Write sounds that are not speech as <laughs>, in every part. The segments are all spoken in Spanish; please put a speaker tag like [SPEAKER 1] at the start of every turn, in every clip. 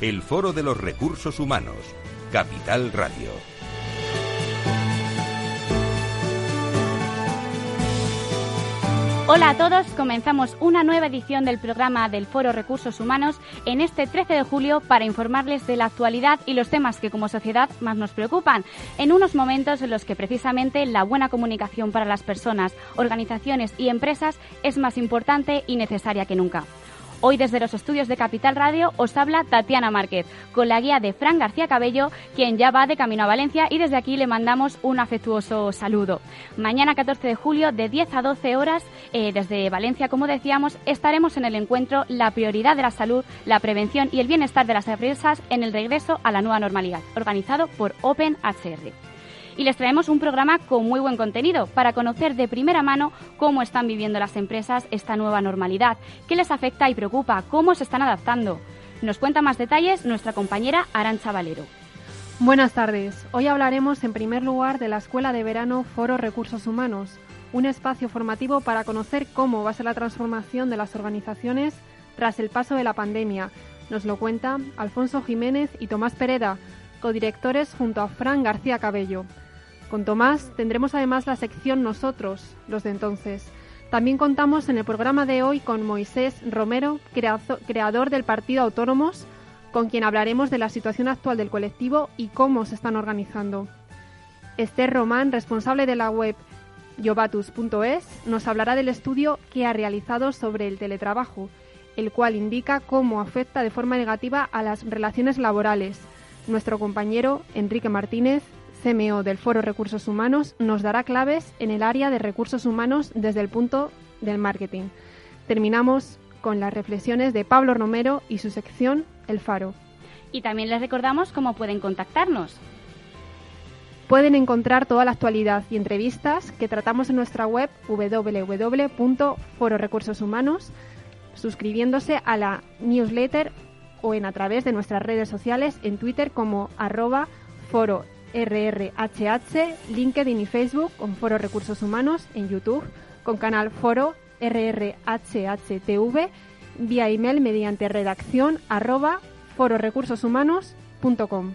[SPEAKER 1] el Foro de los Recursos Humanos, Capital Radio.
[SPEAKER 2] Hola a todos, comenzamos una nueva edición del programa del Foro Recursos Humanos en este 13 de julio para informarles de la actualidad y los temas que como sociedad más nos preocupan, en unos momentos en los que precisamente la buena comunicación para las personas, organizaciones y empresas es más importante y necesaria que nunca. Hoy desde los estudios de Capital Radio os habla Tatiana Márquez, con la guía de Fran García Cabello, quien ya va de camino a Valencia y desde aquí le mandamos un afectuoso saludo. Mañana 14 de julio de 10 a 12 horas eh, desde Valencia, como decíamos, estaremos en el encuentro La prioridad de la salud, la prevención y el bienestar de las empresas en el regreso a la nueva normalidad, organizado por OpenHR y les traemos un programa con muy buen contenido para conocer de primera mano cómo están viviendo las empresas esta nueva normalidad, qué les afecta y preocupa, cómo se están adaptando. Nos cuenta más detalles nuestra compañera Arancha Valero.
[SPEAKER 3] Buenas tardes. Hoy hablaremos en primer lugar de la Escuela de Verano Foro Recursos Humanos, un espacio formativo para conocer cómo va a ser la transformación de las organizaciones tras el paso de la pandemia. Nos lo cuenta Alfonso Jiménez y Tomás Pereda, codirectores junto a Fran García Cabello. Con Tomás tendremos además la sección Nosotros, los de entonces. También contamos en el programa de hoy con Moisés Romero, creador del Partido Autónomos, con quien hablaremos de la situación actual del colectivo y cómo se están organizando. Esther Román, responsable de la web yobatus.es, nos hablará del estudio que ha realizado sobre el teletrabajo, el cual indica cómo afecta de forma negativa a las relaciones laborales. Nuestro compañero Enrique Martínez CMO del Foro Recursos Humanos, nos dará claves en el área de recursos humanos desde el punto del marketing. Terminamos con las reflexiones de Pablo Romero y su sección El Faro.
[SPEAKER 2] Y también les recordamos cómo pueden contactarnos.
[SPEAKER 3] Pueden encontrar toda la actualidad y entrevistas que tratamos en nuestra web www.fororecursoshumanos, suscribiéndose a la newsletter o en a través de nuestras redes sociales en Twitter como arroba foro RRHH, LinkedIn y Facebook con Foro Recursos Humanos, en YouTube con canal Foro RRHHTV, vía email mediante redacción arroba fororecursoshumanos.com.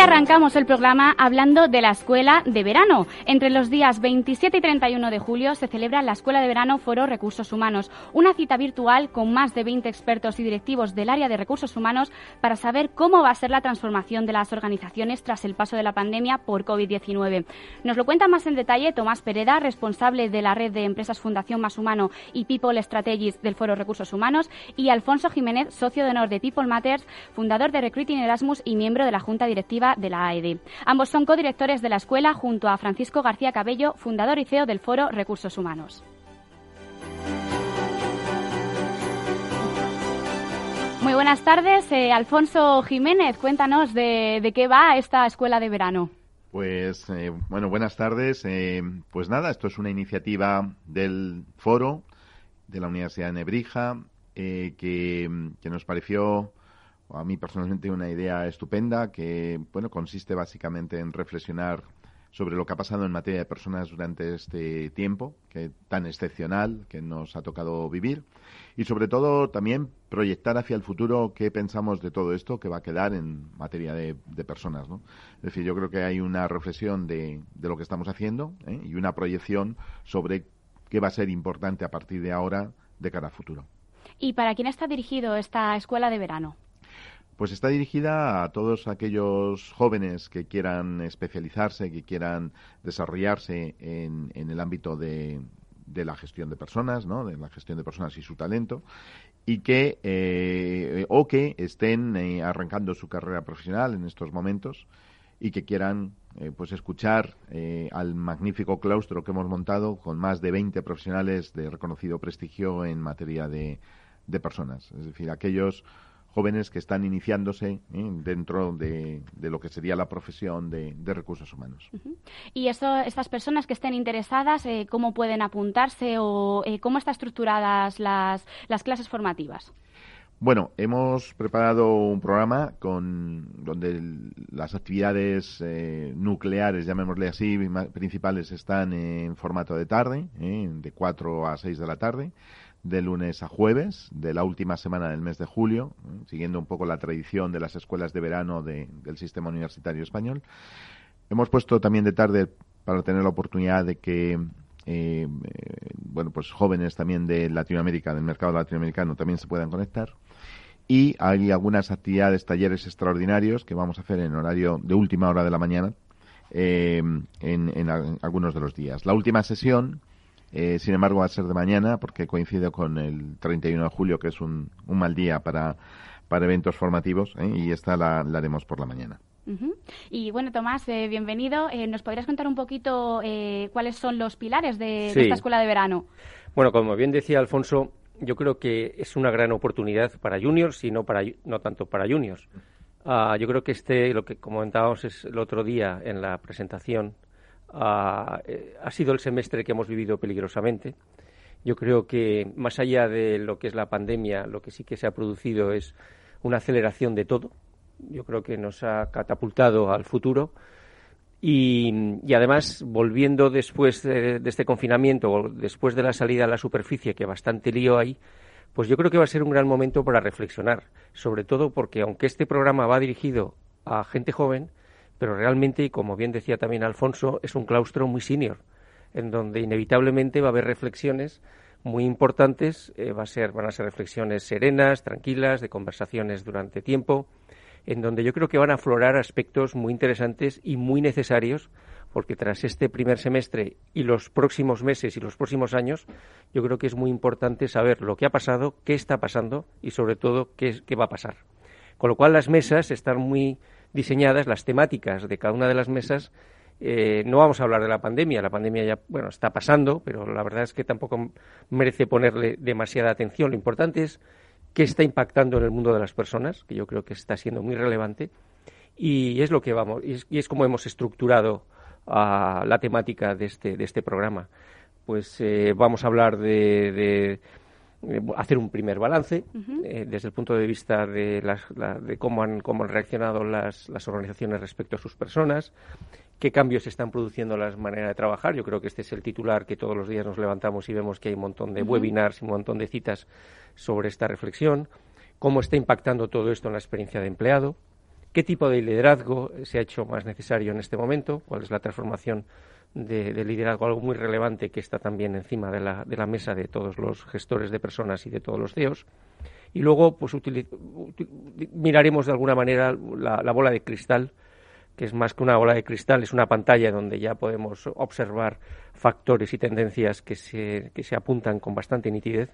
[SPEAKER 2] Arrancamos el programa hablando de la Escuela de Verano. Entre los días 27 y 31 de julio se celebra la Escuela de Verano Foro Recursos Humanos, una cita virtual con más de 20 expertos y directivos del área de recursos humanos para saber cómo va a ser la transformación de las organizaciones tras el paso de la pandemia por COVID-19. Nos lo cuenta más en detalle Tomás Pereda, responsable de la red de empresas Fundación Más Humano y People Strategies del Foro Recursos Humanos, y Alfonso Jiménez, socio de honor de People Matters, fundador de Recruiting Erasmus y miembro de la Junta Directiva de la AED. Ambos son codirectores de la escuela junto a Francisco García Cabello, fundador y CEO del Foro Recursos Humanos. Muy buenas tardes, eh, Alfonso Jiménez. Cuéntanos de, qué va esta escuela de verano.
[SPEAKER 4] Pues eh, bueno, buenas tardes. Eh, pues nada, esto es una iniciativa del foro de la Universidad de Nebrija que, que, nos pareció a mí personalmente una idea estupenda que bueno consiste básicamente en reflexionar sobre lo que ha pasado en materia de personas durante este tiempo que tan excepcional que nos ha tocado vivir y sobre todo también proyectar hacia el futuro qué pensamos de todo esto que va a quedar en materia de, personas ¿no? es decir yo creo que hay una reflexión de, de lo que estamos haciendo ¿eh? y una proyección sobre qué va a ser importante a partir de ahora de cara a futuro.
[SPEAKER 2] ¿Y para quién está dirigido esta escuela de verano?
[SPEAKER 4] Pues está dirigida a todos aquellos jóvenes que quieran especializarse, que quieran desarrollarse en, el ámbito de, la gestión de personas, ¿no? de la gestión de personas y su talento, y que eh, o que estén eh, arrancando su carrera profesional en estos momentos y que quieran eh, pues escuchar al magnífico claustro que hemos montado con más de 20 profesionales de reconocido prestigio en materia de personas, es decir, aquellos jóvenes que están iniciándose ¿eh? dentro de, lo que sería la profesión de, recursos humanos.
[SPEAKER 2] ¿Y estas personas que estén interesadas, eh, cómo pueden apuntarse o eh, cómo están estructuradas las, las clases formativas?
[SPEAKER 4] Bueno, hemos preparado un programa con donde las actividades nucleares, llamémosle así, principales están en formato de tarde, de 4 a 6 de la tarde de lunes a jueves de la última semana del mes de julio, siguiendo un poco la tradición de las escuelas de verano del sistema universitario español. Hemos puesto también de tarde para tener la oportunidad de que eh, bueno pues jóvenes también de Latinoamérica, del mercado latinoamericano, también se puedan conectar. Y hay algunas actividades, talleres extraordinarios que vamos a hacer en horario de última hora de la mañana eh, en, en algunos de los días. La última sesión eh, sin embargo, va a ser de mañana porque coincide con el 31 de julio, que es un, mal día para, para eventos formativos, ¿eh? y esta la, haremos por la mañana.
[SPEAKER 2] Y bueno, Tomás, eh, bienvenido. ¿Nos podrías contar un poquito cuáles son los pilares de, esta escuela de verano?
[SPEAKER 5] Bueno, como bien decía Alfonso, yo creo que es una gran oportunidad para juniors y no, para, no tanto para juniors. Ah, yo creo que este, lo que comentábamos es el otro día en la presentación eh, ha, sido el semestre que hemos vivido peligrosamente. Yo creo que más allá de lo que es la pandemia, lo que sí que se ha producido es una aceleración de todo. Yo creo que nos ha catapultado al futuro. Y, además, volviendo después de, este confinamiento, después de la salida a la superficie, que bastante lío hay, pues yo creo que va a ser un gran momento para reflexionar, sobre todo porque aunque este programa va dirigido a gente joven, pero realmente, y como bien decía también Alfonso, es un claustro muy senior, en donde inevitablemente va a haber reflexiones muy importantes, eh, va a ser, van a ser reflexiones serenas, tranquilas, de conversaciones durante tiempo, en donde yo creo que van a aflorar aspectos muy interesantes y muy necesarios, porque tras este primer semestre y los próximos meses y los próximos años, yo creo que es muy importante saber lo que ha pasado, qué está pasando y sobre todo qué, qué va a pasar. Con lo cual las mesas están muy diseñadas las temáticas de cada una de las mesas. Eh, no vamos a hablar de la pandemia, la pandemia ya bueno está pasando, pero la verdad es que tampoco merece ponerle demasiada atención. Lo importante es qué está impactando en el mundo de las personas, que yo creo que está siendo muy relevante, y es lo que vamos, y es, como hemos estructurado ah, la temática de este, de este programa. Pues eh, vamos a hablar de hacer un primer balance eh, desde el punto de vista de, de cómo, han, cómo han reaccionado las, las, organizaciones respecto a sus personas, qué cambios se están produciendo en la manera de trabajar. Yo creo que este es el titular que todos los días nos levantamos y vemos que hay un montón de webinars y un montón de citas sobre esta reflexión, cómo está impactando todo esto en la experiencia de empleado, qué tipo de liderazgo se ha hecho más necesario en este momento, cuál es la transformación de, liderazgo, algo muy relevante que está también encima de la, de la mesa de todos los gestores de personas y de todos los CEOs. Y luego, pues, miraremos de alguna manera la, bola de cristal, que es más que una bola de cristal, es una pantalla donde ya podemos observar factores y tendencias que se, que se apuntan con bastante nitidez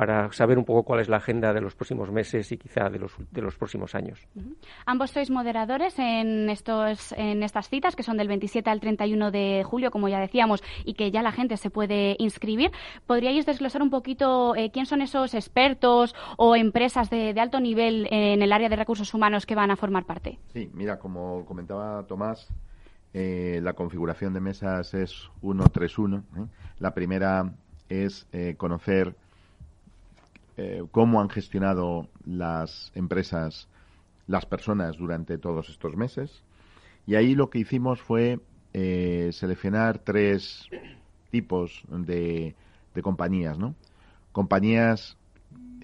[SPEAKER 5] para saber un poco cuál es la agenda de los próximos meses y quizá de los, de los próximos años.
[SPEAKER 2] Ambos sois moderadores en, estos, en estas citas, que son del 27 al 31 de julio, como ya decíamos, y que ya la gente se puede inscribir. ¿Podríais desglosar un poquito eh, quién son esos expertos o empresas de, alto nivel en el área de recursos humanos que van a formar parte?
[SPEAKER 4] Sí, mira, como comentaba Tomás, eh, la configuración de mesas es 131. ¿eh? La primera es conocer eh, cómo han gestionado las empresas, las personas durante todos estos meses. Y ahí lo que hicimos fue eh, seleccionar tres tipos de, compañías, ¿no? Compañías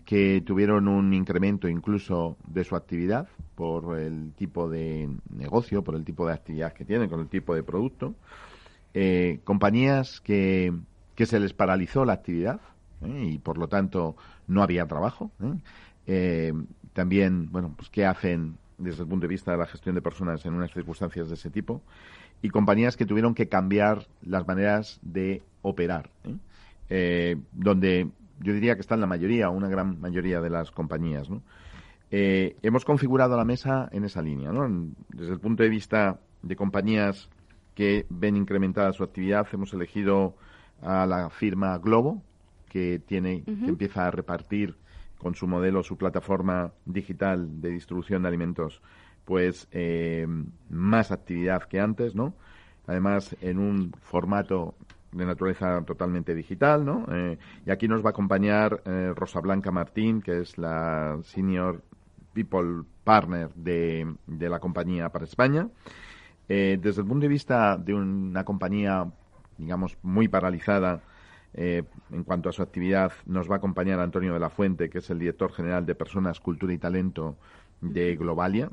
[SPEAKER 4] que tuvieron un incremento incluso de su actividad por el tipo de negocio, por el tipo de actividad que tienen, con el tipo de producto. Eh, compañías que, que se les paralizó la actividad y por lo tanto no había trabajo. también, bueno, pues qué hacen desde el punto de vista de la gestión de personas en unas circunstancias de ese tipo y compañías que tuvieron que cambiar las maneras de operar, donde yo diría que están la mayoría, una gran mayoría de las compañías. Eh, hemos configurado la mesa en esa línea. ¿no? Desde el punto de vista de compañías que ven incrementada su actividad, hemos elegido a la firma Globo, que, tiene, que empieza a repartir con su modelo, su plataforma digital de distribución de alimentos, pues eh, más actividad que antes, ¿no? Además, en un formato de naturaleza totalmente digital, ¿no? Eh, y aquí nos va a acompañar eh, Rosa Blanca Martín, que es la Senior People Partner de, de la compañía para España. Eh, desde el punto de vista de una compañía, digamos, muy paralizada en cuanto a su actividad, nos va a acompañar Antonio de la Fuente, que es el director general de Personas, Cultura y Talento de Globalia.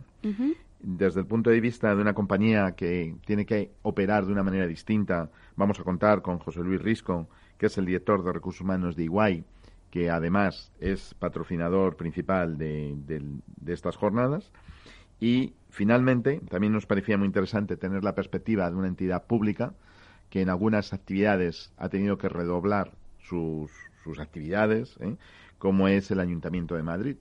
[SPEAKER 4] Desde el punto de vista de una compañía que tiene que operar de una manera distinta, vamos a contar con José Luis Risco, que es el director de recursos humanos de Iguay, que además es patrocinador principal de, estas jornadas. Y finalmente, también nos parecía muy interesante tener la perspectiva de una entidad pública que en algunas actividades ha tenido que redoblar sus, sus actividades. ¿eh? como es el Ayuntamiento de Madrid,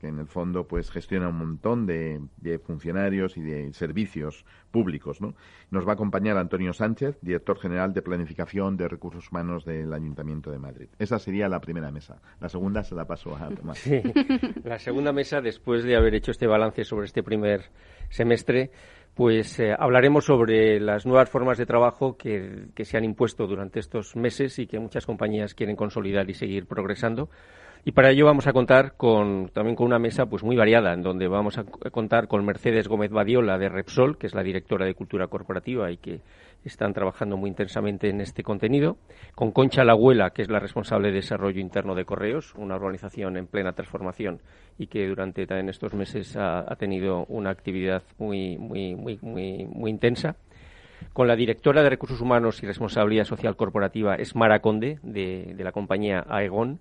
[SPEAKER 4] que en el fondo pues gestiona un montón de, funcionarios y de servicios públicos. ¿no? Nos va a acompañar Antonio Sánchez, director general de Planificación de Recursos Humanos del Ayuntamiento de Madrid. Esa sería la primera mesa. La segunda se la paso a <laughs> Tomás.
[SPEAKER 5] Sí, la segunda mesa, después de haber hecho este balance sobre este primer semestre, pues eh, hablaremos sobre las nuevas formas de trabajo que, que se han impuesto durante estos meses y que muchas compañías quieren consolidar y seguir progresando y para ello vamos a contar con, también con una mesa pues muy variada, en donde vamos a contar con Mercedes Gómez Badiola de Repsol, que es la directora de Cultura Corporativa y que están trabajando muy intensamente en este contenido, con Concha Lagüela, que es la responsable de desarrollo interno de Correos, una organización en plena transformación y que durante también estos meses ha, tenido una actividad muy, muy, muy, muy, intensa con la directora de Recursos Humanos y Responsabilidad Social Corporativa, Esmara Conde, de, de la compañía Aegon,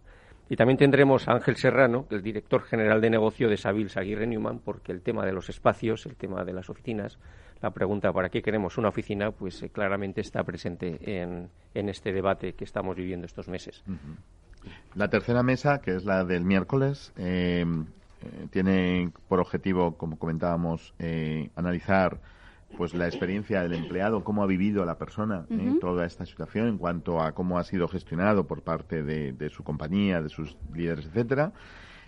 [SPEAKER 5] y también tendremos a Ángel Serrano, el director general de negocio de Savils Aguirre Newman, porque el tema de los espacios, el tema de las oficinas, la pregunta para qué queremos una oficina, pues eh, claramente está presente en, este debate que estamos viviendo estos meses.
[SPEAKER 4] La tercera mesa, que es la del miércoles, eh, eh, tiene por objetivo, como comentábamos, analizar pues la experiencia del empleado, cómo ha vivido la persona en toda esta situación en cuanto a cómo ha sido gestionado por parte de, su compañía, de sus líderes, etcétera.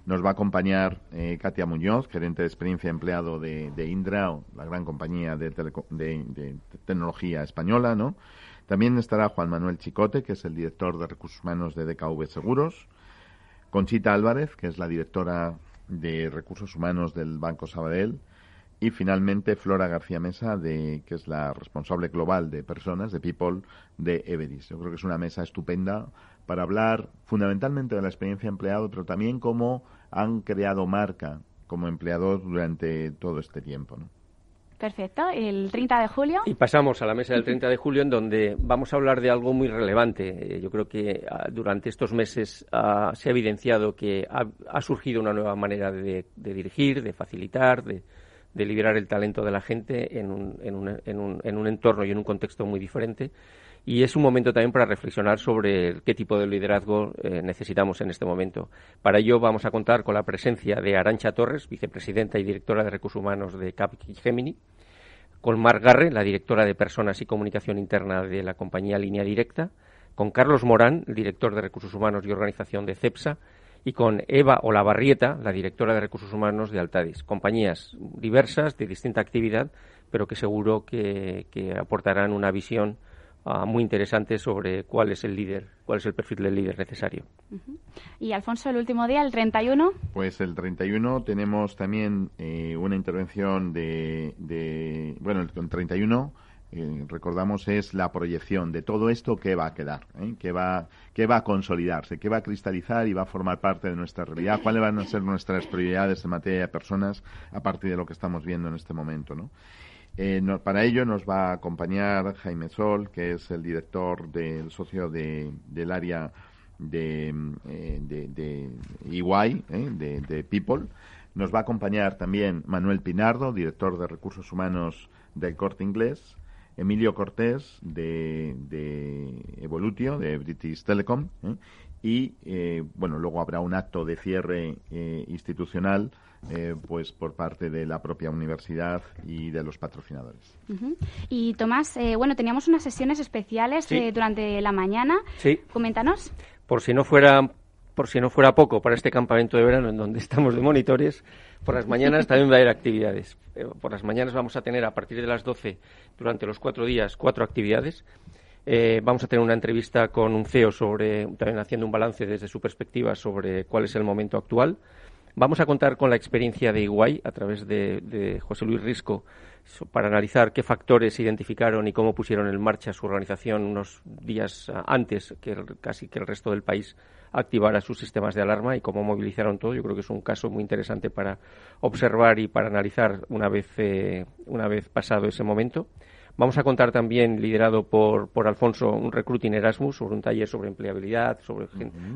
[SPEAKER 4] Nos va a acompañar eh, Katia Muñoz, gerente de experiencia empleado de, Indra, la gran compañía de, tecnología española, ¿no? También estará Juan Manuel Chicote, que es el director de recursos humanos de DKV Seguros. Conchita Álvarez, que es la directora de recursos humanos del Banco Sabadell y finalmente Flora García Mesa, de, que es la responsable global de personas, de People, de Everis. Yo creo que es una mesa estupenda para hablar fundamentalmente de la experiencia empleado, pero también cómo han creado marca como empleados durante todo este tiempo.
[SPEAKER 2] Perfecto. El 30 de julio.
[SPEAKER 5] Y pasamos a la mesa del 30 de julio, en donde vamos a hablar de algo muy relevante. Eh, yo creo que ah, durante estos meses ah, se ha evidenciado que ha, surgido una nueva manera de dirigir, de facilitar, de, de liberar el talento de la gente en un, en un, en un, en un entorno y en un contexto muy diferente. Y es un momento también para reflexionar sobre qué tipo de liderazgo eh, necesitamos en este momento. Para ello vamos a contar con la presencia de Arancha Torres, vicepresidenta y directora de Recursos Humanos de Gemini, con Marc Garre, la directora de Personas y Comunicación Interna de la compañía Línea Directa, con Carlos Morán, director de Recursos Humanos y Organización de CEPSA, y con Eva Olavarrieta, la directora de Recursos Humanos de Altadis. Compañías diversas, de distinta actividad, pero que seguro que, aportarán una visión ah, muy interesante sobre cuál es el líder, cuál es el perfil del líder necesario.
[SPEAKER 2] Y Alfonso, el último día, el 31.
[SPEAKER 4] Pues el 31 tenemos también eh, una intervención de, de, bueno, el 31 eh, recordamos, es la proyección de todo esto que va a quedar, ¿eh? que, va, que va a consolidarse, que va a cristalizar y va a formar parte de nuestra realidad. ¿Cuáles van a ser nuestras prioridades en materia de personas a partir de lo que estamos viendo en este momento? ¿no? Eh, para ello nos va a acompañar Jaime Sol, que es el director del socio del área de, eh, de, de EY, eh, de, de People. Nos va a acompañar también Manuel Pinardo, director de Recursos Humanos del Corte Inglés, Emilio Cortés de, de Evolutio, de British Telecom, ¿eh? y eh, bueno, luego habrá un acto de cierre eh, institucional eh, pues por parte de la propia universidad y de los patrocinadores.
[SPEAKER 2] Y Tomás, eh, bueno, teníamos unas sesiones especiales
[SPEAKER 5] Sí.
[SPEAKER 2] eh, durante la mañana.
[SPEAKER 5] Sí.
[SPEAKER 2] Coméntanos.
[SPEAKER 5] por si no fuera por si no fuera poco para este campamento de verano en donde estamos de monitores, por las mañanas también va a haber actividades. Eh, Por las mañanas vamos a tener a partir de las 12 durante los cuatro días cuatro actividades. Eh, vamos a tener una entrevista con un CEO sobre también haciendo un balance desde su perspectiva sobre cuál es el momento actual. Vamos a contar con la experiencia de Iguay a través de, José Luis Risco para analizar qué factores identificaron y cómo pusieron en marcha su organización unos días ah, antes que el- casi que el resto del país activara sus sistemas de alarma y cómo movilizaron todo. Yo creo que es un caso muy interesante para observar y para analizar una vez, eh, una vez pasado ese momento. Vamos a contar también, liderado por, por Alfonso, un recruiting Erasmus sobre un taller sobre empleabilidad, sobre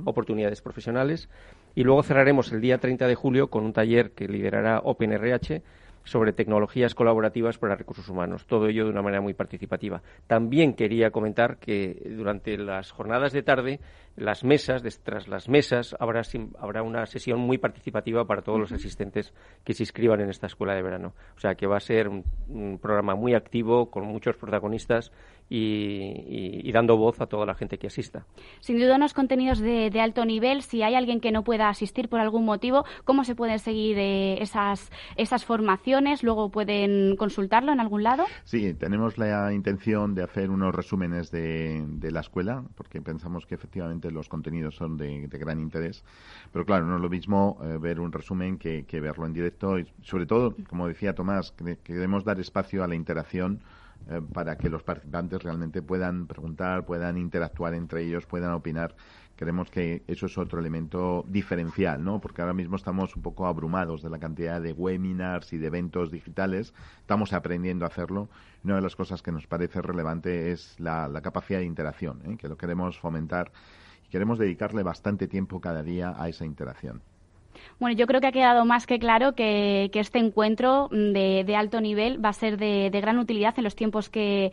[SPEAKER 5] oportunidades profesionales. Y luego cerraremos el día 30 de julio con un taller que liderará OpenRH sobre tecnologías colaborativas para recursos humanos. Todo ello de una manera muy participativa. También quería comentar que durante las jornadas de tarde, las mesas, tras las mesas, habrá, habrá una sesión muy participativa para todos los asistentes que se inscriban en esta escuela de verano. O sea que va a ser un, un programa muy activo, con muchos protagonistas y, y- y dando voz a toda la gente que asista.
[SPEAKER 2] Sin duda unos contenidos de, de alto nivel. Si hay alguien que no pueda asistir por algún motivo, ¿cómo se pueden seguir eh, esas, esas formaciones? Luego pueden consultarlo en algún lado.
[SPEAKER 4] Sí, tenemos la intención de hacer unos resúmenes de, de la escuela, porque pensamos que efectivamente los contenidos son de, gran interés. Pero claro, no es lo mismo eh, ver un resumen que, verlo en directo. Y sobre todo, como decía Tomás, que- queremos dar espacio a la interacción eh, para que los participantes realmente puedan preguntar, puedan interactuar entre ellos, puedan opinar. Creemos que eso es otro elemento diferencial, ¿no? Porque ahora mismo estamos un poco abrumados de la cantidad de webinars y de eventos digitales. Estamos aprendiendo a hacerlo. Una de las cosas que nos parece relevante es la, la capacidad de interacción, ¿eh? que lo queremos fomentar queremos dedicarle bastante tiempo cada día a esa interacción.
[SPEAKER 2] Bueno, yo creo que ha quedado más que claro que, este encuentro de, alto nivel va a ser de, gran utilidad en los tiempos que,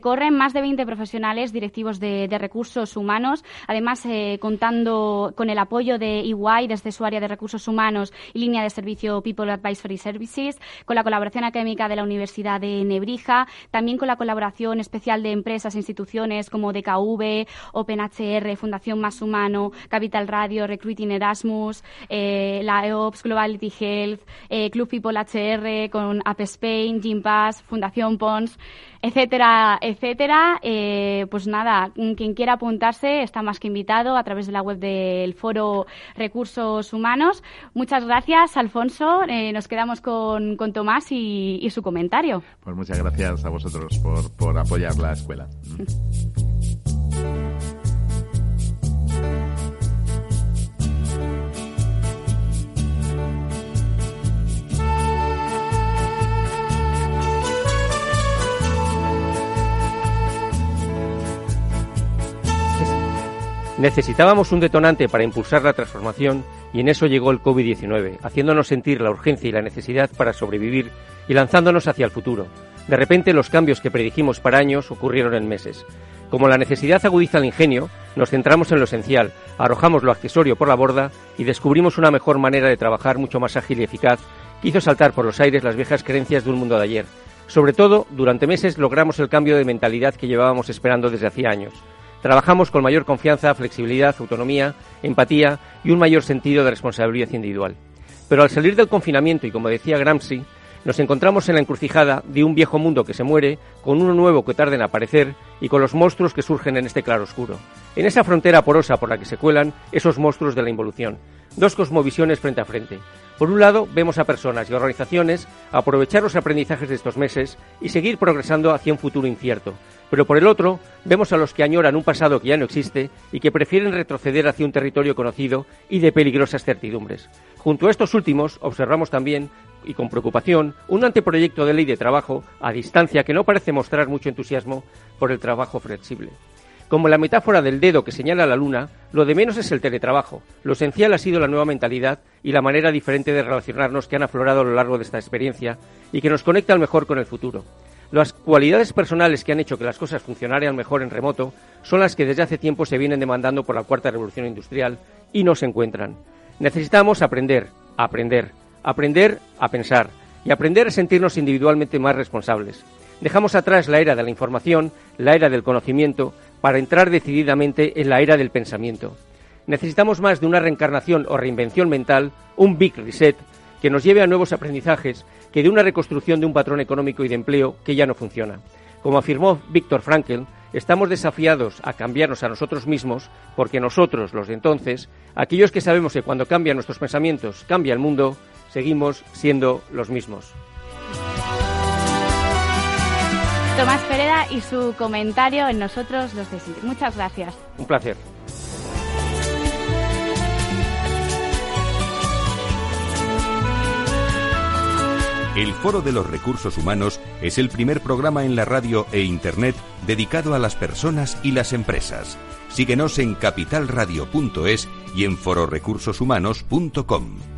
[SPEAKER 2] corren. Más de 20 profesionales directivos de, de recursos humanos, además eh, contando con el apoyo de EY desde su área de recursos humanos y línea de servicio People Advisory Services, con la colaboración académica de la Universidad de Nebrija, también con la colaboración especial de empresas e instituciones como DKV, OpenHR, Fundación Más Humano, Capital Radio, Recruiting Erasmus, eh, la EOPS, Globality Health, eh, Club People HR, con App Spain, Gympass, Fundación Pons, etcétera, etcétera. Eh, pues nada, quien quiera apuntarse está más que invitado a través de la web del Foro Recursos Humanos. Muchas gracias, Alfonso. Eh, nos quedamos con, con Tomás y, y su comentario.
[SPEAKER 4] Pues muchas gracias a vosotros por, por apoyar la escuela. <laughs>
[SPEAKER 5] Necesitábamos un detonante para impulsar la transformación y en eso llegó el COVID-19, haciéndonos sentir la urgencia y la necesidad para sobrevivir y lanzándonos hacia el futuro. De repente los cambios que predijimos para años ocurrieron en meses. Como la necesidad agudiza el ingenio, nos centramos en lo esencial, arrojamos lo accesorio por la borda y descubrimos una mejor manera de trabajar mucho más ágil y eficaz que hizo saltar por los aires las viejas creencias de un mundo de ayer. Sobre todo, durante meses logramos el cambio de mentalidad que llevábamos esperando desde hacía años. Trabajamos con mayor confianza, flexibilidad, autonomía, empatía y un mayor sentido de responsabilidad individual. Pero al salir del confinamiento y como decía Gramsci, nos encontramos en la encrucijada de un viejo mundo que se muere, con uno nuevo que tarda en aparecer y con los monstruos que surgen en este claroscuro. En esa frontera porosa por la que se cuelan esos monstruos de la involución. Dos cosmovisiones frente a frente. Por un lado, vemos a personas y organizaciones aprovechar los aprendizajes de estos meses y seguir progresando hacia un futuro incierto. Pero por el otro, vemos a los que añoran un pasado que ya no existe y que prefieren retroceder hacia un territorio conocido y de peligrosas certidumbres. Junto a estos últimos, observamos también, y con preocupación, un anteproyecto de ley de trabajo a distancia que no parece mostrar mucho entusiasmo por el trabajo flexible. Como la metáfora del dedo que señala la luna, lo de menos es el teletrabajo. Lo esencial ha sido la nueva mentalidad y la manera diferente de relacionarnos que han aflorado a lo largo de esta experiencia y que nos conecta al mejor con el futuro. Las cualidades personales que han hecho que las cosas funcionaran mejor en remoto son las que desde hace tiempo se vienen demandando por la cuarta revolución industrial y no se encuentran. Necesitamos aprender, aprender, aprender a pensar y aprender a sentirnos individualmente más responsables. Dejamos atrás la era de la información, la era del conocimiento, para entrar decididamente en la era del pensamiento. Necesitamos más de una reencarnación o reinvención mental, un big reset, que nos lleve a nuevos aprendizajes que de una reconstrucción de un patrón económico y de empleo que ya no funciona. Como afirmó Víctor Frankl, estamos desafiados a cambiarnos a nosotros mismos porque nosotros, los de entonces, aquellos que sabemos que cuando cambian nuestros pensamientos cambia el mundo, seguimos siendo los mismos.
[SPEAKER 2] Tomás Pereda y su comentario en nosotros los de Muchas gracias.
[SPEAKER 5] Un placer.
[SPEAKER 1] El Foro de los Recursos Humanos es el primer programa en la radio e Internet dedicado a las personas y las empresas. Síguenos en capitalradio.es y en fororecursoshumanos.com.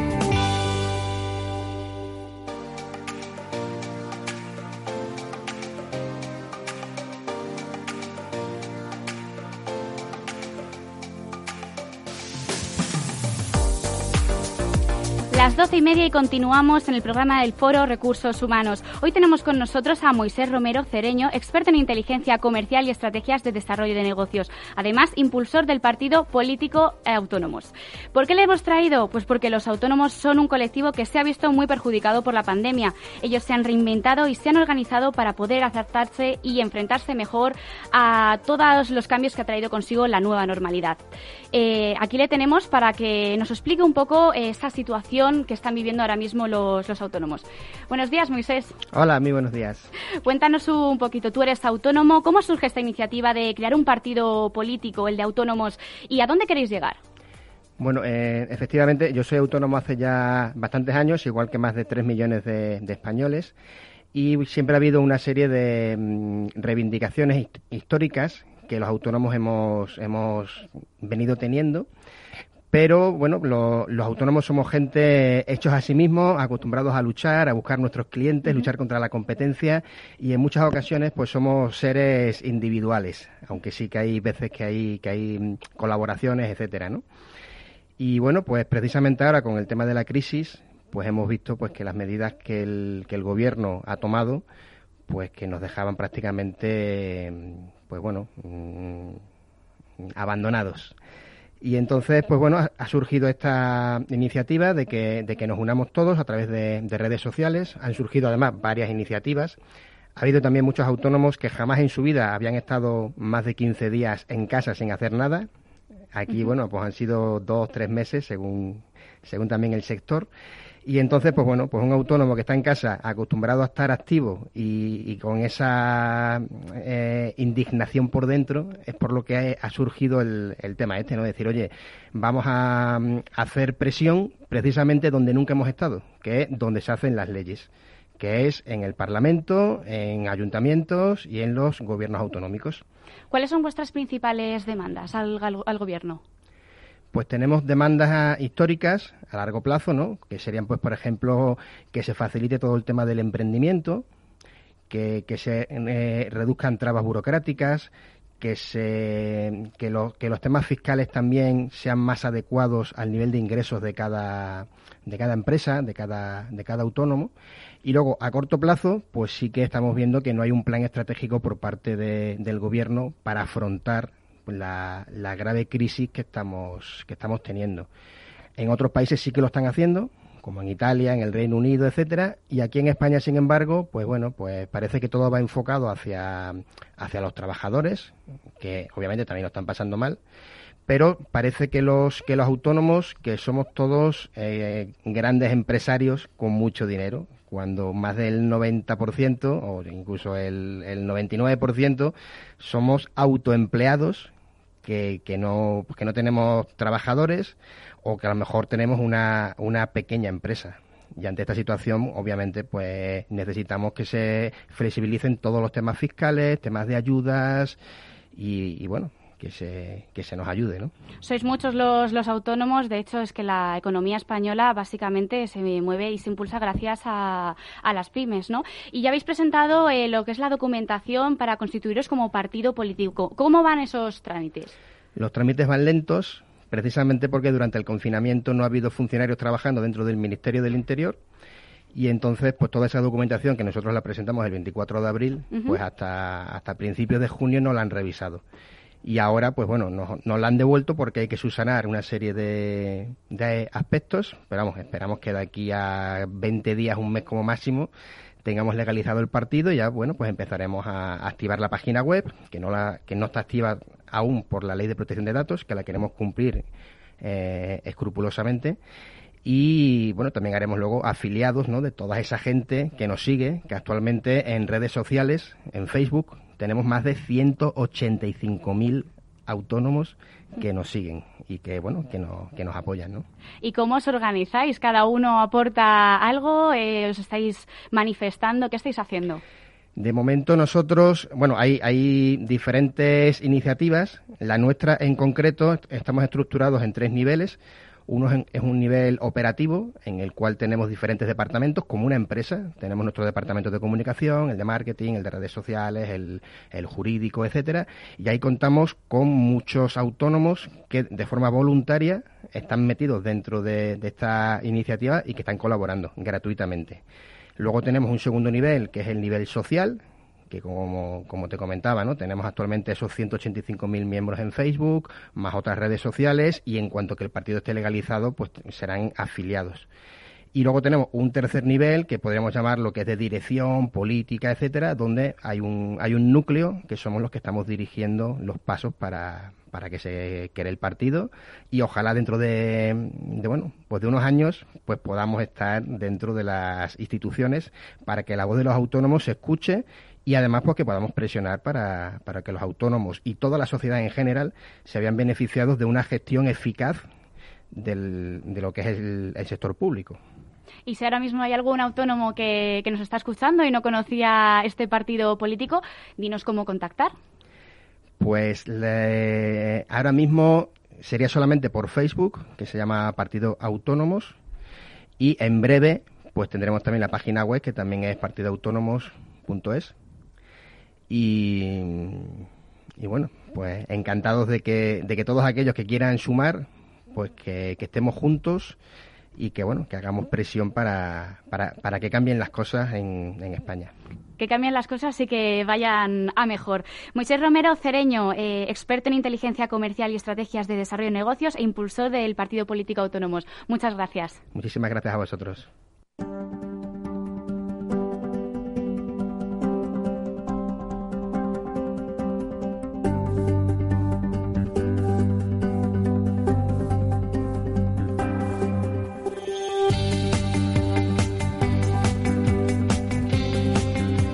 [SPEAKER 2] Las doce y media y continuamos en el programa del Foro Recursos Humanos. Hoy tenemos con nosotros a Moisés Romero Cereño, experto en inteligencia comercial y estrategias de desarrollo de negocios. Además, impulsor del partido político Autónomos. ¿Por qué le hemos traído? Pues porque los autónomos son un colectivo que se ha visto muy perjudicado por la pandemia. Ellos se han reinventado y se han organizado para poder acertarse y enfrentarse mejor a todos los cambios que ha traído consigo la nueva normalidad. Eh, aquí le tenemos para que nos explique un poco eh, esta que están viviendo ahora mismo los, los, autónomos. Buenos días, Moisés.
[SPEAKER 6] Hola, muy buenos días.
[SPEAKER 2] Cuéntanos un poquito, tú eres autónomo, ¿cómo surge esta iniciativa de crear un partido político, el de autónomos, y a dónde queréis llegar?
[SPEAKER 6] Bueno, eh, efectivamente, yo soy autónomo hace ya bastantes años, igual que más de 3 millones de, de españoles, y siempre ha habido una serie de mm, reivindicaciones históricas que los autónomos hemos, hemos venido teniendo. Pero bueno, lo, los autónomos somos gente hechos a sí mismos, acostumbrados a luchar, a buscar nuestros clientes, luchar contra la competencia y en muchas ocasiones pues somos seres individuales, aunque sí que hay veces que hay que hay colaboraciones, etcétera, ¿no? Y bueno, pues precisamente ahora con el tema de la crisis, pues hemos visto pues que las medidas que el, que el gobierno ha tomado, pues que nos dejaban prácticamente pues bueno, mmm, abandonados. Y entonces, pues bueno, ha surgido esta iniciativa de que, de que nos unamos todos a través de, de, redes sociales. Han surgido además varias iniciativas. Ha habido también muchos autónomos que jamás en su vida habían estado más de 15 días en casa sin hacer nada. Aquí, bueno, pues han sido dos, tres meses, según, según también el sector. Y entonces, pues bueno, pues un autónomo que está en casa acostumbrado a estar activo y, con esa eh, indignación por dentro, es por lo que ha, surgido el, tema este, ¿no? Decir, oye, vamos a, a hacer presión precisamente donde nunca hemos estado, que es donde se hacen las leyes que es en el Parlamento, en ayuntamientos y en los gobiernos autonómicos.
[SPEAKER 2] ¿Cuáles son vuestras principales demandas al, al, al gobierno?
[SPEAKER 6] Pues tenemos demandas históricas a largo plazo, ¿no? Que serían, pues, por ejemplo, que se facilite todo el tema del emprendimiento, que, que se eh, reduzcan trabas burocráticas, que se que, que los temas fiscales también sean más adecuados al nivel de ingresos de cada de cada empresa, de cada de cada autónomo. Y luego, a corto plazo, pues sí que estamos viendo que no hay un plan estratégico por parte de, del gobierno para afrontar la, la, grave crisis que estamos, que estamos teniendo. En otros países sí que lo están haciendo, como en Italia, en el Reino Unido, etcétera, y aquí en España, sin embargo, pues bueno, pues parece que todo va enfocado hacia, hacia los trabajadores, que obviamente también lo están pasando mal, pero parece que los que los autónomos, que somos todos eh, grandes empresarios con mucho dinero, cuando más del 90% o incluso el, el 99% somos autoempleados que, que, no, que no tenemos trabajadores o que a lo mejor tenemos una, una pequeña empresa. Y ante esta situación, obviamente, pues necesitamos que se flexibilicen todos los temas fiscales, temas de ayudas y, y bueno, que se, que se nos ayude. ¿no?
[SPEAKER 2] Sois muchos los, los autónomos, de hecho es que la economía española básicamente se mueve y se impulsa gracias a, a las pymes. ¿no? Y ya habéis presentado eh, lo que es la documentación para constituiros como partido político. ¿Cómo van esos trámites?
[SPEAKER 6] Los trámites van lentos, precisamente porque durante el confinamiento no ha habido funcionarios trabajando dentro del Ministerio del Interior y entonces pues toda esa documentación que nosotros la presentamos el 24 de abril, uh -huh. pues hasta hasta principios de junio no la han revisado y ahora, pues bueno, nos, nos la han devuelto porque hay que subsanar una serie de, de aspectos, pero vamos, esperamos que de aquí a 20 días, un mes como máximo, tengamos legalizado el partido y ya, bueno, pues empezaremos a activar la página web, que no, la, que no está activa aún por la ley de protección de datos, que la queremos cumplir eh, escrupulosamente. Y bueno, también haremos luego afiliados ¿no? de toda esa gente que nos sigue, que actualmente en redes sociales, en Facebook, tenemos más de 185.000 autónomos que nos siguen y que bueno que, no, que nos apoyan ¿no?
[SPEAKER 2] y cómo os organizáis cada uno aporta algo eh, os estáis manifestando qué estáis haciendo
[SPEAKER 6] de momento nosotros bueno hay hay diferentes iniciativas. La nuestra en concreto estamos estructurados en tres niveles Uno es un nivel operativo en el cual tenemos diferentes departamentos como una empresa. Tenemos nuestro departamento de comunicación, el de marketing, el de redes sociales, el, el jurídico, etcétera. Y ahí contamos con muchos autónomos que de forma voluntaria están metidos dentro de, de esta iniciativa y que están colaborando gratuitamente. Luego tenemos un segundo nivel, que es el nivel social, que como, como te comentaba, ¿no? tenemos actualmente esos 185.000 miembros en Facebook, más otras redes sociales, y en cuanto que el partido esté legalizado, pues serán afiliados. Y luego tenemos un tercer nivel que podríamos llamar lo que es de dirección, política, etcétera, donde hay un, hay un núcleo que somos los que estamos dirigiendo los pasos para, para que se cree el partido y ojalá dentro de, de, bueno pues de unos años pues podamos estar dentro de las instituciones para que la voz de los autónomos se escuche y además pues que podamos presionar para, para que los autónomos y toda la sociedad en general se vean beneficiados de una gestión eficaz del, de lo que es el, el, sector público.
[SPEAKER 2] Y si ahora mismo hay algún autónomo que, que nos está escuchando y no conocía este partido político, dinos cómo contactar.
[SPEAKER 6] Pues le, ahora mismo sería solamente por Facebook, que se llama Partido Autónomos, y en breve pues tendremos también la página web que también es partidoautónomos.es y, y, bueno, pues encantados de que, de que todos aquellos que quieran sumar, pues que, que estemos juntos y que bueno, que hagamos presión para, para, para que cambien las cosas en, en, España.
[SPEAKER 2] Que cambien las cosas y que vayan a mejor. Moisés Romero Cereño, eh, experto en inteligencia comercial y estrategias de desarrollo de negocios e impulsor del Partido Político Autónomos. Muchas gracias.
[SPEAKER 6] Muchísimas gracias a vosotros.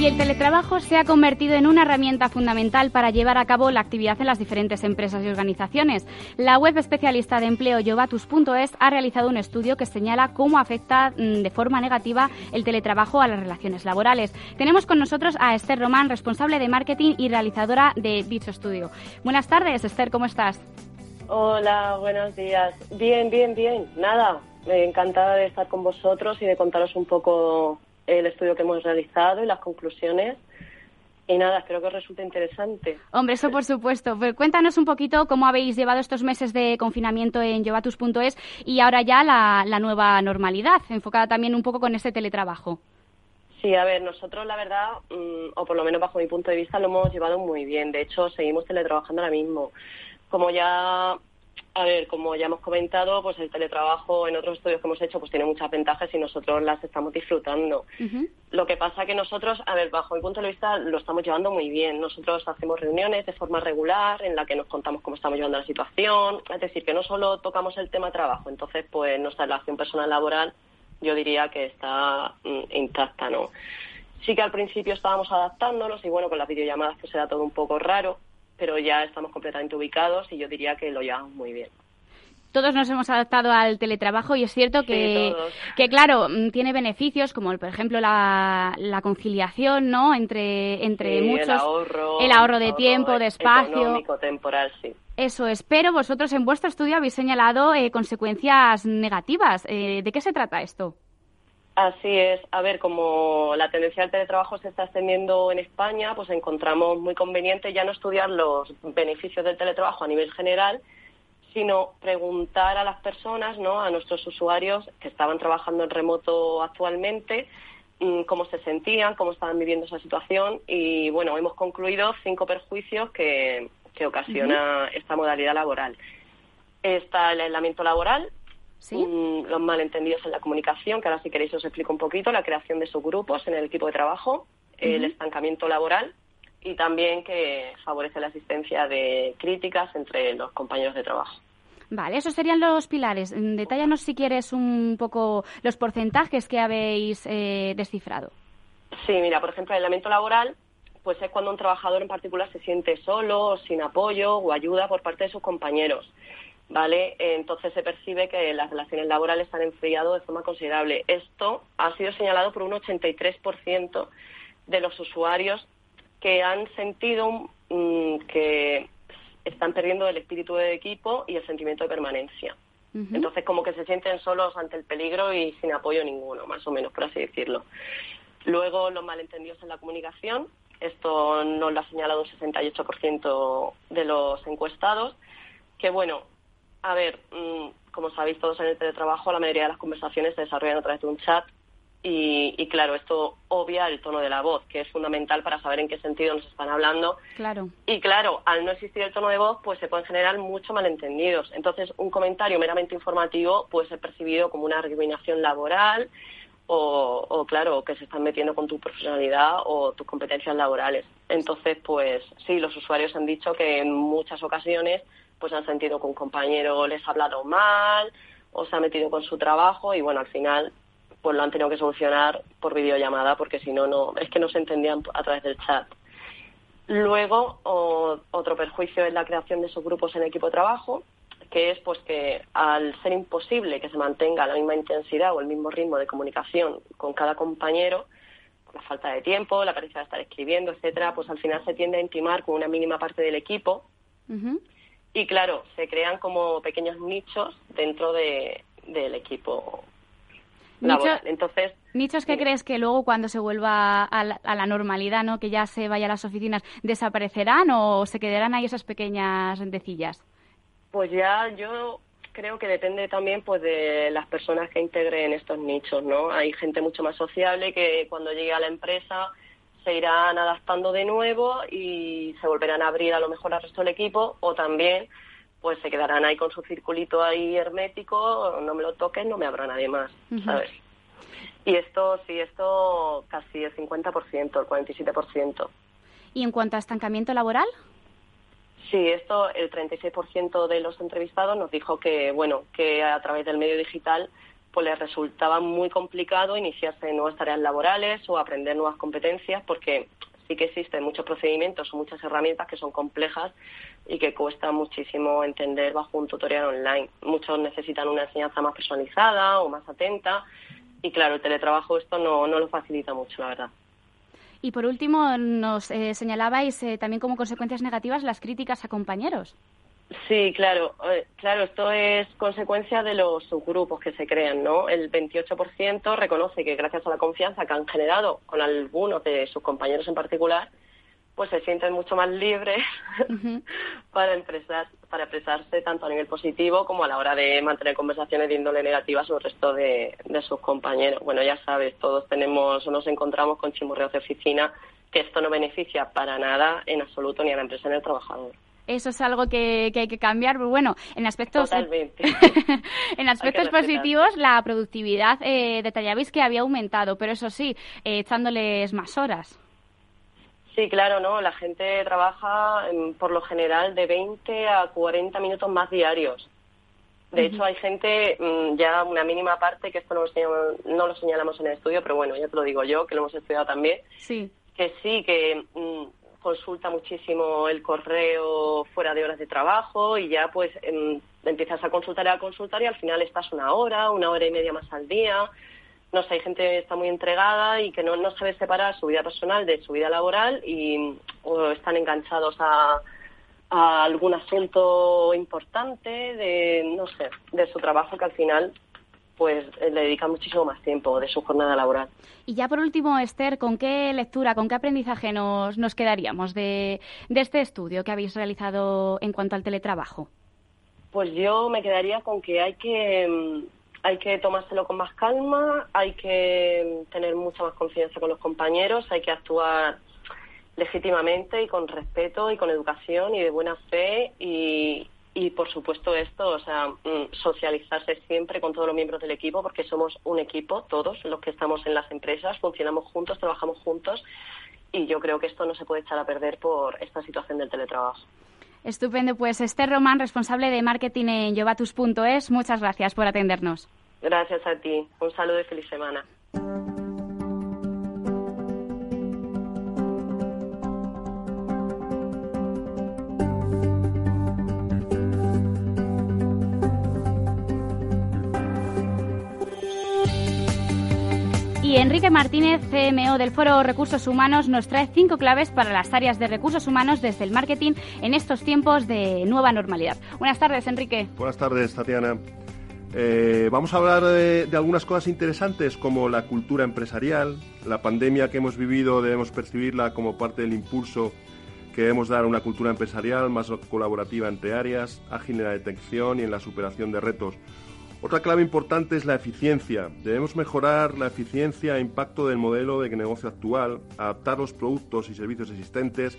[SPEAKER 2] Y el teletrabajo se ha convertido en una herramienta fundamental para llevar a cabo la actividad en las diferentes empresas y organizaciones. La web especialista de empleo yovatus.es ha realizado un estudio que señala cómo afecta mm, de forma negativa el teletrabajo a las relaciones laborales. Tenemos con nosotros a Esther Román, responsable de marketing y realizadora de dicho estudio. Buenas tardes, Esther, ¿cómo estás?
[SPEAKER 7] Hola, buenos días. Bien, bien, bien. Nada, encantada de estar con vosotros y de contaros un poco el estudio que hemos realizado y las conclusiones. Y nada, espero que os resulte interesante.
[SPEAKER 2] Hombre, eso por supuesto. Pero cuéntanos un poquito cómo habéis llevado estos meses de confinamiento en Yovatus.es y ahora ya la, la nueva normalidad, enfocada también un poco con este teletrabajo.
[SPEAKER 7] Sí, a ver, nosotros la verdad, mmm, o por lo menos bajo mi punto de vista, lo hemos llevado muy bien. De hecho, seguimos teletrabajando ahora mismo. Como ya a ver, como ya hemos comentado, pues el teletrabajo en otros estudios que hemos hecho pues tiene muchas ventajas y nosotros las estamos disfrutando. Uh -huh. Lo que pasa que nosotros, a ver, bajo mi punto de vista lo estamos llevando muy bien. Nosotros hacemos reuniones de forma regular en la que nos contamos cómo estamos llevando la situación, es decir, que no solo tocamos el tema trabajo, entonces pues nuestra relación personal laboral yo diría que está mm, intacta, ¿no? Sí que al principio estábamos adaptándonos y bueno, con las videollamadas pues era todo un poco raro, pero ya estamos completamente ubicados y yo diría que lo llevamos muy bien.
[SPEAKER 2] Todos nos hemos adaptado al teletrabajo y es cierto que,
[SPEAKER 7] sí,
[SPEAKER 2] que claro, mm, tiene beneficios como, por ejemplo, la, la conciliación, ¿no? Entre, entre
[SPEAKER 7] sí,
[SPEAKER 2] muchos.
[SPEAKER 7] El ahorro,
[SPEAKER 2] el ahorro de tiempo, de espacio.
[SPEAKER 7] Económico, temporal, sí.
[SPEAKER 2] Eso es, pero vosotros en vuestro estudio habéis señalado eh, consecuencias negativas. Eh, ¿De qué se trata esto?
[SPEAKER 7] Así es. A ver, como la tendencia al teletrabajo se está extendiendo en España, pues encontramos muy conveniente ya no estudiar los beneficios del teletrabajo a nivel general, sino preguntar a las personas, ¿no? a nuestros usuarios que estaban trabajando en remoto actualmente, mm, cómo se sentían, cómo estaban viviendo esa situación y, bueno, hemos concluido cinco perjuicios que, que ocasiona uh -huh. esta modalidad laboral. Está el aislamiento laboral, ¿Sí? Mm, los malentendidos en la comunicación, que ahora si queréis os explico un poquito, la creación de subgrupos en el equipo de trabajo, uh -huh. el estancamiento laboral y también que favorece la existencia de críticas entre los compañeros de trabajo.
[SPEAKER 2] Vale, esos serían los pilares. Detállanos si quieres un poco los porcentajes que habéis eh, descifrado.
[SPEAKER 7] Sí, mira, por ejemplo, el aislamiento laboral pues es cuando un trabajador en particular se siente solo, sin apoyo o ayuda por parte de sus compañeros. ¿Vale? Entonces se percibe que las relaciones laborales han enfriado de forma considerable. Esto ha sido señalado por un 83% de los usuarios que han sentido mm, que están perdiendo el espíritu de equipo y el sentimiento de permanencia. Entonces, como que se sienten solos ante el peligro y sin apoyo ninguno, más o menos, por así decirlo. Luego, los malentendidos en la comunicación. Esto nos lo ha señalado un 68% de los encuestados. Que bueno, a ver, mm, como sabéis todos en el teletrabajo, la mayoría de las conversaciones se desarrollan a través de un chat y, claro, esto obvia el tono de la voz, que es fundamental para saber en qué sentido nos están hablando.
[SPEAKER 2] Claro.
[SPEAKER 7] Y claro, al no existir el tono de voz, pues se pueden generar muchos malentendidos. Entonces, un comentario meramente informativo puede ser percibido como una recriminación laboral o, o, claro, que se están metiendo con tu profesionalidad o tus competencias laborales. Entonces, pues sí, los usuarios han dicho que en muchas ocasiones pues han sentido que un compañero les ha hablado mal o se ha metido con su trabajo y bueno, al final pues lo han tenido que solucionar por videollamada porque si no, no es que no se entendían a través del chat. Luego, otro perjuicio es la creación de esos grupos en equipo de trabajo, que es pues que al ser imposible que se mantenga la misma intensidad o el mismo ritmo de comunicación con cada compañero, la falta de tiempo, la carencia de estar escribiendo, etcétera, pues al final se tiende a intimar con una mínima parte del equipo. Y claro, se crean como pequeños nichos dentro de, del equipo entonces,
[SPEAKER 2] ¿Nichos que crees que luego cuando se vuelva a la, normalidad, ¿no? que ya se vaya a las oficinas, desaparecerán o se quedarán ahí esas pequeñas rendecillas?
[SPEAKER 7] Pues ya yo creo que depende también pues de las personas que integren estos nichos, ¿no? Hay gente mucho más sociable que cuando llegue a la empresa se irán adaptando de nuevo y se volverán a abrir a lo mejor al resto del equipo o también pues se quedarán ahí con su circulito ahí hermético, no me lo toques, no me abra nadie más, ¿sabes? Y esto, sí, esto casi el 50%, el 47%.
[SPEAKER 2] ¿Y en cuanto a estancamiento laboral?
[SPEAKER 7] Sí, esto, el 36% de los entrevistados nos dijo que, bueno, que a través del medio digital pues les resultaba muy complicado iniciarse en nuevas tareas laborales o aprender nuevas competencias porque sí que existen muchos procedimientos o muchas herramientas que son complejas y que cuesta muchísimo entender bajo un tutorial online. Muchos necesitan una enseñanza más personalizada o más atenta y claro, el teletrabajo esto no, no lo facilita mucho, la verdad.
[SPEAKER 2] Y por último, nos eh, señalabais eh, también como consecuencias negativas las críticas a compañeros.
[SPEAKER 7] Sí, claro, eh, claro, esto es consecuencia de los subgrupos que se crean, ¿no? El 28% reconoce que gracias a la confianza que han generado con algunos de sus compañeros en particular, pues se sienten mucho más libres <laughs> para, expresar, para expresarse tanto a nivel positivo como a la hora de mantener conversaciones de índole negativa sobre el resto de, de sus compañeros. Bueno, ya sabes, todos tenemos o nos encontramos con chimurreos de oficina que esto no beneficia para nada en absoluto ni a la empresa ni al trabajador
[SPEAKER 2] eso es algo que, hay que cambiar. Pero bueno, en aspectos, <laughs> en aspectos positivos, la productividad eh, detallabais que había aumentado, pero eso sí, eh, echándoles más horas.
[SPEAKER 7] Sí, claro, ¿no? La gente trabaja por lo general de 20 a 40 minutos más diarios. De hecho, hay gente, mm, ya una mínima parte, que esto no lo, no lo señalamos en el estudio, pero bueno, ya te lo digo yo, que lo hemos estudiado también,
[SPEAKER 2] sí.
[SPEAKER 7] que sí, que mm, consulta muchísimo el correo fuera de horas de trabajo y ya pues em, empiezas a consultar y a consultar y al final estás una hora, una hora y media más al día. No sé, hay gente que está muy entregada y que no, no sabe separar su vida personal de su vida laboral y o están enganchados a, a algún asunto importante de, no sé, de su trabajo que al final pues eh, le dedica muchísimo más tiempo de su jornada laboral.
[SPEAKER 2] Y ya por último, Esther, ¿con qué lectura, con qué aprendizaje nos, nos quedaríamos de, de este estudio que habéis realizado en cuanto al teletrabajo?
[SPEAKER 7] Pues yo me quedaría con que hay que mm, hay que tomárselo con más calma, hay que mm, tener mucha más confianza con los compañeros, hay que actuar legítimamente y con respeto y con educación y de buena fe y, y por supuesto esto, o sea, mm, socializarse siempre con todos los miembros del equipo porque somos un equipo, todos los que estamos en las empresas, funcionamos juntos, trabajamos juntos y yo creo que esto no se puede echar a perder por esta situación del teletrabajo.
[SPEAKER 2] Estupendo, pues Esther Román, responsable de marketing en Yovatus.es, muchas gracias por atendernos.
[SPEAKER 7] Gracias a ti, un saludo y feliz semana.
[SPEAKER 2] Y Enrique Martínez, CMO del Foro Recursos Humanos, nos trae cinco claves para las áreas de recursos humanos desde el marketing en estos tiempos de nueva normalidad. Buenas tardes, Enrique.
[SPEAKER 8] Buenas tardes, Tatiana. Eh, vamos a hablar de, de, algunas cosas interesantes como la cultura empresarial. La pandemia que hemos vivido debemos percibirla como parte del impulso que debemos dar a una cultura empresarial más colaborativa entre áreas, ágil en la detección y en la superación de retos. Otra clave importante es la eficiencia. Debemos mejorar la eficiencia e impacto del modelo de negocio actual, adaptar los productos y servicios existentes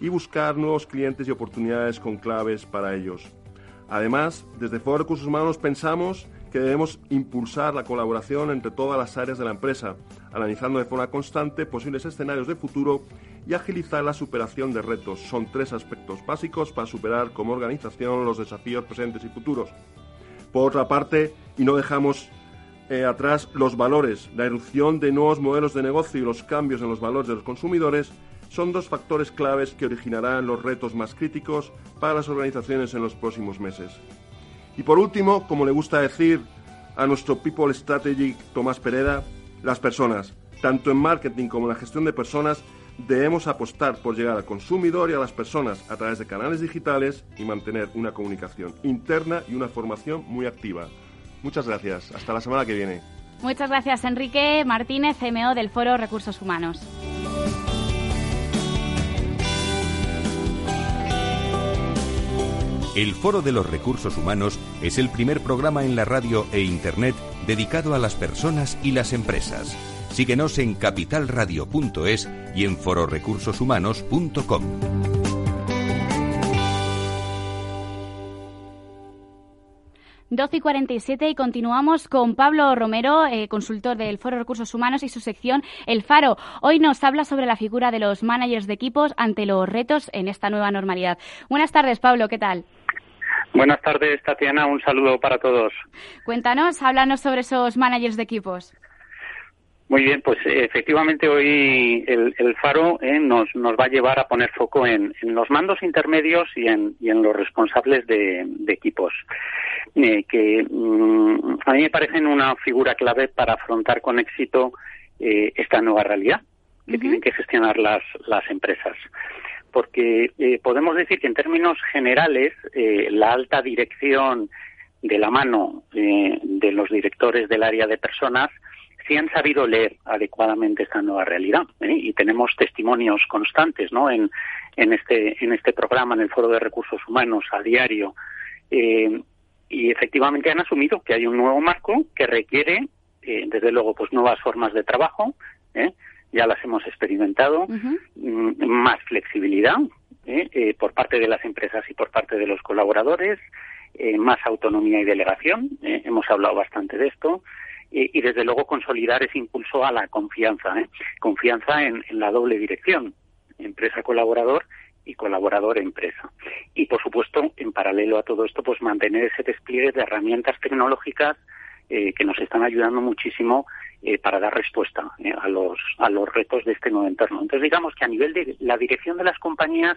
[SPEAKER 8] y buscar nuevos clientes y oportunidades con claves para ellos. Además, desde Foro Recursos Humanos pensamos que debemos impulsar la colaboración entre todas las áreas de la empresa, analizando de forma constante posibles escenarios de futuro y agilizar la superación de retos. Son tres aspectos básicos para superar como organización los desafíos presentes y futuros. Por otra parte, y no dejamos eh, atrás los valores, la erupción de nuevos modelos de negocio y los cambios en los valores de los consumidores son dos factores claves que originarán los retos más críticos para las organizaciones en los próximos meses. Y por último, como le gusta decir a nuestro People Strategy Tomás Pereda, las personas, tanto en marketing como en la gestión de personas, debemos apostar por llegar al consumidor y a las personas a través de canales digitales y mantener una comunicación interna y una formación muy activa. Muchas gracias. Hasta la semana que viene.
[SPEAKER 2] Muchas gracias, Enrique Martínez, CMO del Foro Recursos Humanos.
[SPEAKER 1] El Foro de los Recursos Humanos es el primer programa en la radio e Internet dedicado a las personas y las empresas. Síguenos en capitalradio.es y en fororecursoshumanos.com.
[SPEAKER 2] Doce y 47 y continuamos con Pablo Romero, eh, consultor del Foro Recursos Humanos y su sección El Faro. Hoy nos habla sobre la figura de los managers de equipos ante los retos en esta nueva normalidad. Buenas tardes, Pablo, ¿qué tal?
[SPEAKER 9] Buenas tardes, Tatiana. Un saludo para todos.
[SPEAKER 2] Cuéntanos, háblanos sobre esos managers de equipos.
[SPEAKER 9] Muy bien, pues efectivamente hoy el, faro eh, nos, nos, va a llevar a poner foco en, los mandos intermedios y en, y en los responsables de, equipos, eh, que mm, a mí me parecen una figura clave para afrontar con éxito eh, esta nueva realidad que tienen que gestionar las, las empresas. Porque podemos decir que en términos generales la alta dirección de la mano de los directores del área de personas si han sabido leer adecuadamente esta nueva realidad. ¿eh? Y tenemos testimonios constantes ¿no? en, en, este, en este programa, en el Foro de Recursos Humanos, a diario. Eh, y efectivamente han asumido que hay un nuevo marco que requiere, eh, desde luego, pues nuevas formas de trabajo. Ya las hemos experimentado. Mm, más flexibilidad por parte de las empresas y por parte de los colaboradores. más autonomía y delegación. hemos hablado bastante de esto y, desde luego consolidar ese impulso a la confianza, ¿eh? confianza en, la doble dirección, empresa-colaborador y colaborador-empresa. Y, por supuesto, en paralelo a todo esto, pues mantener ese despliegue de herramientas tecnológicas eh, que nos están ayudando muchísimo eh, para dar respuesta a, los, a los retos de este nuevo entorno. Entonces, digamos que a nivel de la dirección de las compañías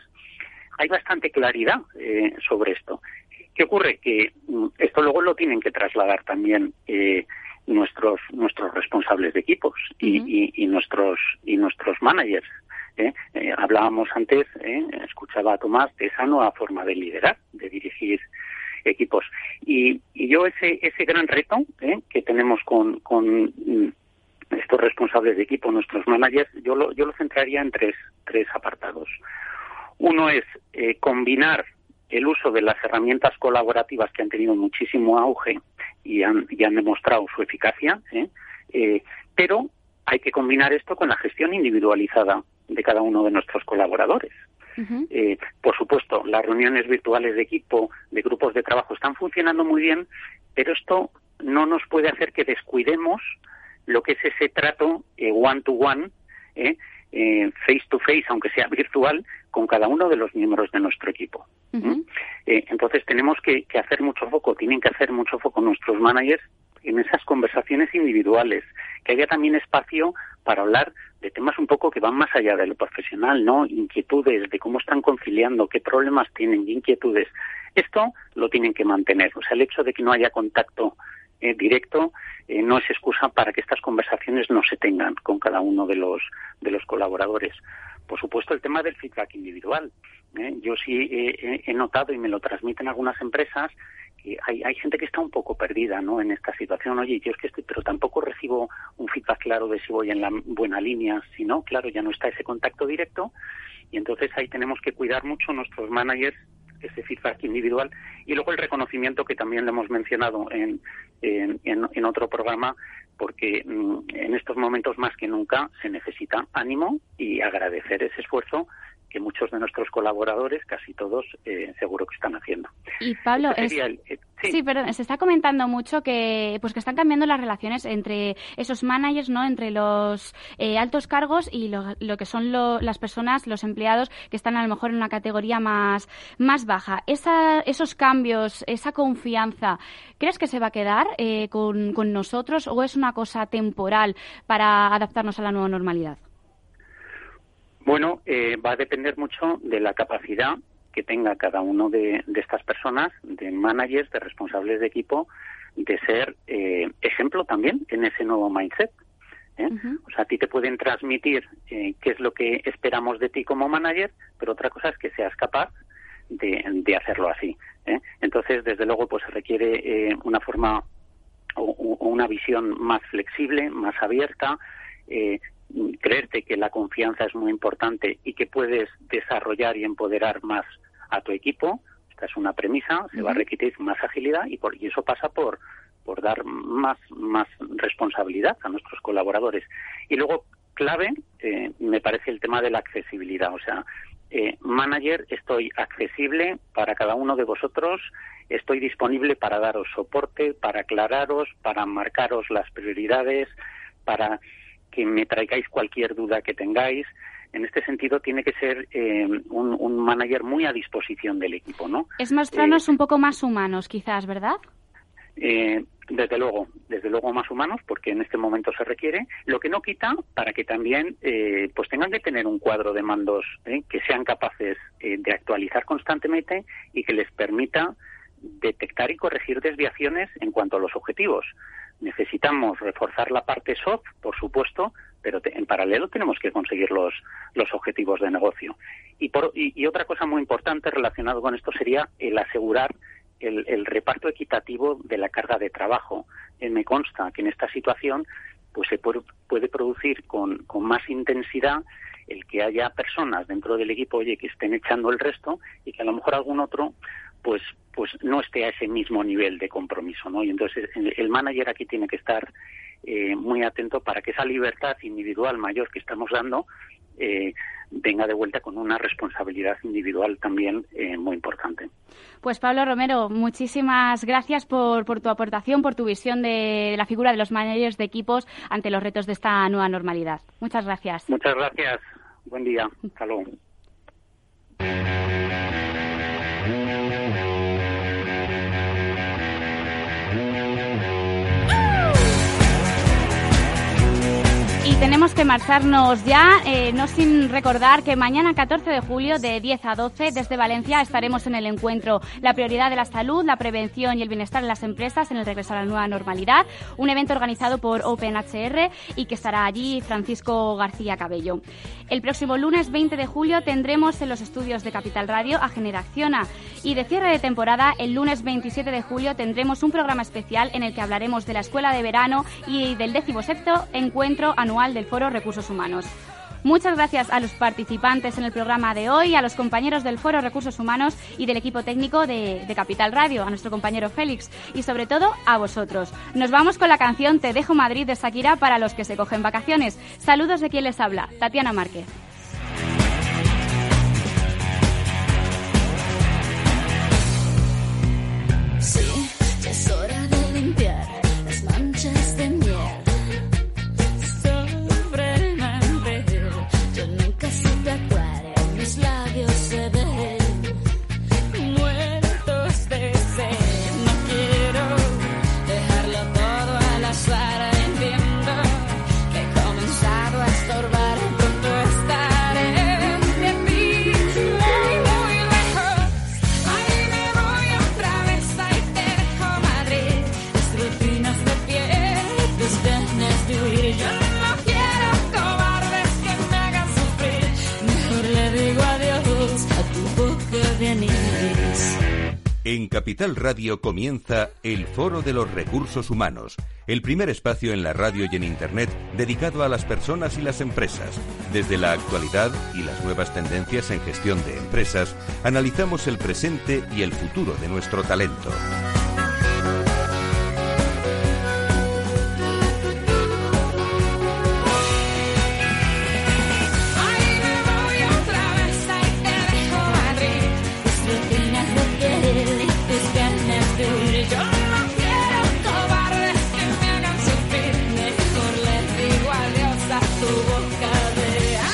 [SPEAKER 9] hay bastante claridad sobre esto. ¿Qué ocurre? Que mm, esto luego lo tienen que trasladar también nuestros nuestros responsables de equipos y, y, nuestros y nuestros managers ¿eh? Eh, hablábamos antes ¿eh? escuchaba a Tomás de esa nueva forma de liderar de dirigir equipos y, y yo ese ese gran reto que tenemos con, con estos responsables de equipo nuestros managers yo lo yo lo centraría en tres tres apartados uno es combinar el uso de las herramientas colaborativas que han tenido muchísimo auge y han, han demostrado su eficacia, ¿eh? Eh, pero hay que combinar esto con la gestión individualizada de cada uno de nuestros colaboradores. Eh, por supuesto, las reuniones virtuales de equipo, de grupos de trabajo están funcionando muy bien, pero esto no nos puede hacer que descuidemos lo que es ese trato one to one, face to face, aunque sea virtual, con cada uno de los miembros de nuestro equipo. Eh, entonces tenemos que, hacer mucho foco, tienen que hacer mucho foco nuestros managers en esas conversaciones individuales, que haya también espacio para hablar de temas un poco que van más allá de lo profesional, ¿no? Inquietudes, de cómo están conciliando, qué problemas tienen, inquietudes. Esto lo tienen que mantener. O sea, el hecho de que no haya contacto directo no es excusa para que estas conversaciones no se tengan con cada uno de los de los colaboradores. Por supuesto, el tema del feedback individual. Yo sí he notado y me lo transmiten algunas empresas hay, hay gente que está un poco perdida ¿no? en esta situación. Oye, yo es que estoy, pero tampoco recibo un feedback claro de si voy en la buena línea. Si no, claro, ya no está ese contacto directo. Y entonces ahí tenemos que cuidar mucho nuestros managers ese feedback individual y luego el reconocimiento que también le hemos mencionado en, en, en otro programa porque mm, en estos momentos más que nunca se necesita ánimo y agradecer ese esfuerzo que muchos de nuestros colaboradores, casi todos, eh, seguro que están haciendo.
[SPEAKER 2] Y Pablo, eh, sí. perdón, se está comentando mucho que pues que están cambiando las relaciones entre esos managers, no, entre los eh, altos cargos y lo, que son las personas, los empleados que están a lo mejor en una categoría más más baja. Esa, esos cambios, esa confianza, ¿crees que se va a quedar con, con nosotros o es una cosa temporal para adaptarnos a la nueva normalidad?
[SPEAKER 9] Bueno, eh, va a depender mucho de la capacidad que tenga cada uno de, estas personas, de managers, de responsables de equipo, de ser eh, ejemplo también en ese nuevo mindset. ¿eh? O sea, a ti te pueden transmitir qué es lo que esperamos de ti como manager, pero otra cosa es que seas capaz de, hacerlo así. Entonces, desde luego, pues se requiere una forma o, una visión más flexible, más abierta, creerte que la confianza es muy importante y que puedes desarrollar y empoderar más a tu equipo. Esta es una premisa, se va a requerir más agilidad y, por, y eso pasa por, por dar más, más responsabilidad a nuestros colaboradores. Y luego, clave, eh, me parece el tema de la accesibilidad. O sea, eh, manager, estoy accesible para cada uno de vosotros, estoy disponible para daros soporte, para aclararos, para marcaros las prioridades, para que me traigáis cualquier duda que tengáis. En este sentido, tiene que ser eh, un, manager muy a disposición del equipo, ¿no?
[SPEAKER 2] Es mostrarnos eh, un poco más humanos, quizás, ¿verdad?
[SPEAKER 9] Eh, desde luego, desde luego más humanos, porque en este momento se requiere. Lo que no quita para que también, pues tengan que tener un cuadro de mandos que sean capaces de actualizar constantemente y que les permita detectar y corregir desviaciones en cuanto a los objetivos. Necesitamos reforzar la parte soft, por supuesto, pero en paralelo tenemos que conseguir los, los objetivos de negocio. Y, por, y, otra cosa muy importante relacionado con esto sería el asegurar el, reparto equitativo de la carga de trabajo. Eh, me consta que en esta situación pues se puede, puede producir con, con más intensidad el que haya personas dentro del equipo oye que estén echando el resto y que a lo mejor algún otro pues pues no esté a ese mismo nivel de compromiso, ¿no? Y entonces el, manager aquí tiene que estar eh, muy atento para que esa libertad individual mayor que estamos dando eh, venga de vuelta con una responsabilidad individual también eh, muy importante.
[SPEAKER 2] Pues Pablo Romero, muchísimas gracias por, por tu aportación, por tu visión de, la figura de los managers de equipos ante los retos de esta nueva normalidad. Muchas gracias.
[SPEAKER 9] Muchas gracias. Buen día. Hasta luego.
[SPEAKER 2] Tenemos que marcharnos ya, eh, no sin recordar que mañana 14 de julio de 10 a 12 desde Valencia estaremos en el encuentro La prioridad de la salud, la prevención y el bienestar en las empresas en el regreso a la nueva normalidad, un evento organizado por OpenHR y que estará allí Francisco García Cabello. El próximo lunes 20 de julio tendremos en los estudios de Capital Radio a Generaciona y de cierre de temporada el lunes 27 de julio tendremos un programa especial en el que hablaremos de la escuela de verano y del 17 encuentro anual del Foro Recursos Humanos. Muchas gracias a los participantes en el programa de hoy, a los compañeros del Foro Recursos Humanos y del equipo técnico de, Capital Radio, a nuestro compañero Félix y sobre todo a vosotros. Nos vamos con la canción Te dejo Madrid de Shakira para los que se cogen vacaciones. Saludos de quien les habla, Tatiana Márquez. Sí, ya es hora de limpiar las manchas de miel.
[SPEAKER 1] Capital Radio comienza el Foro de los Recursos Humanos, el primer espacio en la radio y en Internet dedicado a las personas y las empresas. Desde la actualidad y las nuevas tendencias en gestión de empresas, analizamos el presente y el futuro de nuestro talento.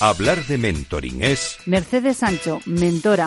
[SPEAKER 1] Hablar de mentoring es...
[SPEAKER 10] Mercedes Sancho, mentora.